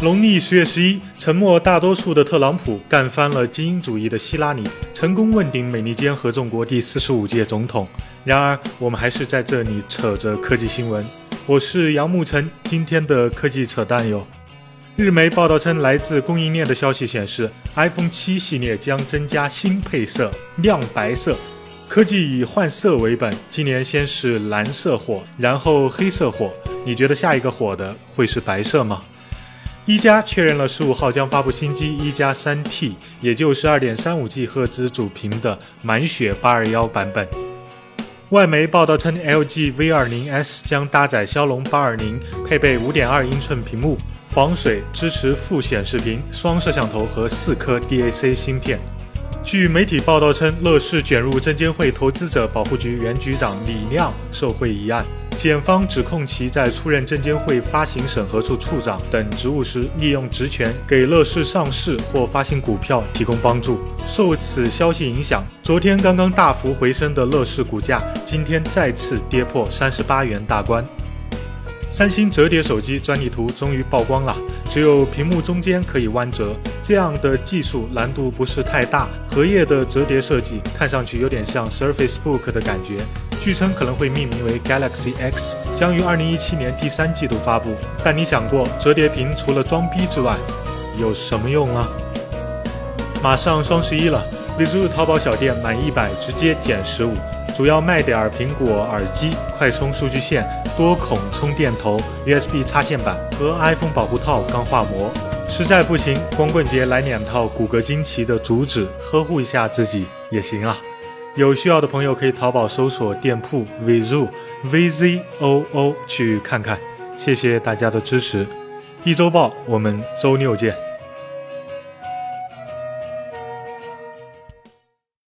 农历十月十一，沉默大多数的特朗普干翻了精英主义的希拉里，成功问鼎美利坚合众国第四十五届总统。然而，我们还是在这里扯着科技新闻。我是杨沐晨，今天的科技扯淡哟。日媒报道称，来自供应链的消息显示，iPhone 七系列将增加新配色亮白色，科技以换色为本。今年先是蓝色火，然后黑色火，你觉得下一个火的会是白色吗？一加确认了十五号将发布新机一加三 T，也就是二点三五 G 赫兹主屏的满血八二幺版本。外媒报道称，LG V 二零 S 将搭载骁龙八二零，配备五点二英寸屏幕，防水，支持副显示屏，双摄像头和四颗 DAC 芯片。据媒体报道称，乐视卷入证监会投资者保护局原局长李亮受贿一案。检方指控其在出任证监会发行审核处处长等职务时，利用职权给乐视上市或发行股票提供帮助。受此消息影响，昨天刚刚大幅回升的乐视股价，今天再次跌破三十八元大关。三星折叠手机专利图终于曝光了，只有屏幕中间可以弯折，这样的技术难度不是太大。荷叶的折叠设计看上去有点像 Surface Book 的感觉，据称可能会命名为 Galaxy X，将于二零一七年第三季度发布。但你想过，折叠屏除了装逼之外，有什么用啊？马上双十一了，Vizu 淘宝小店满一百直接减十五。主要卖点苹果耳机、快充数据线、多孔充电头、USB 插线板和 iPhone 保护套钢化膜。实在不行，光棍节来两套骨骼惊奇的竹子，呵护一下自己也行啊。有需要的朋友可以淘宝搜索店铺 Vizu V Z O O 去看看。谢谢大家的支持，一周报我们周六见。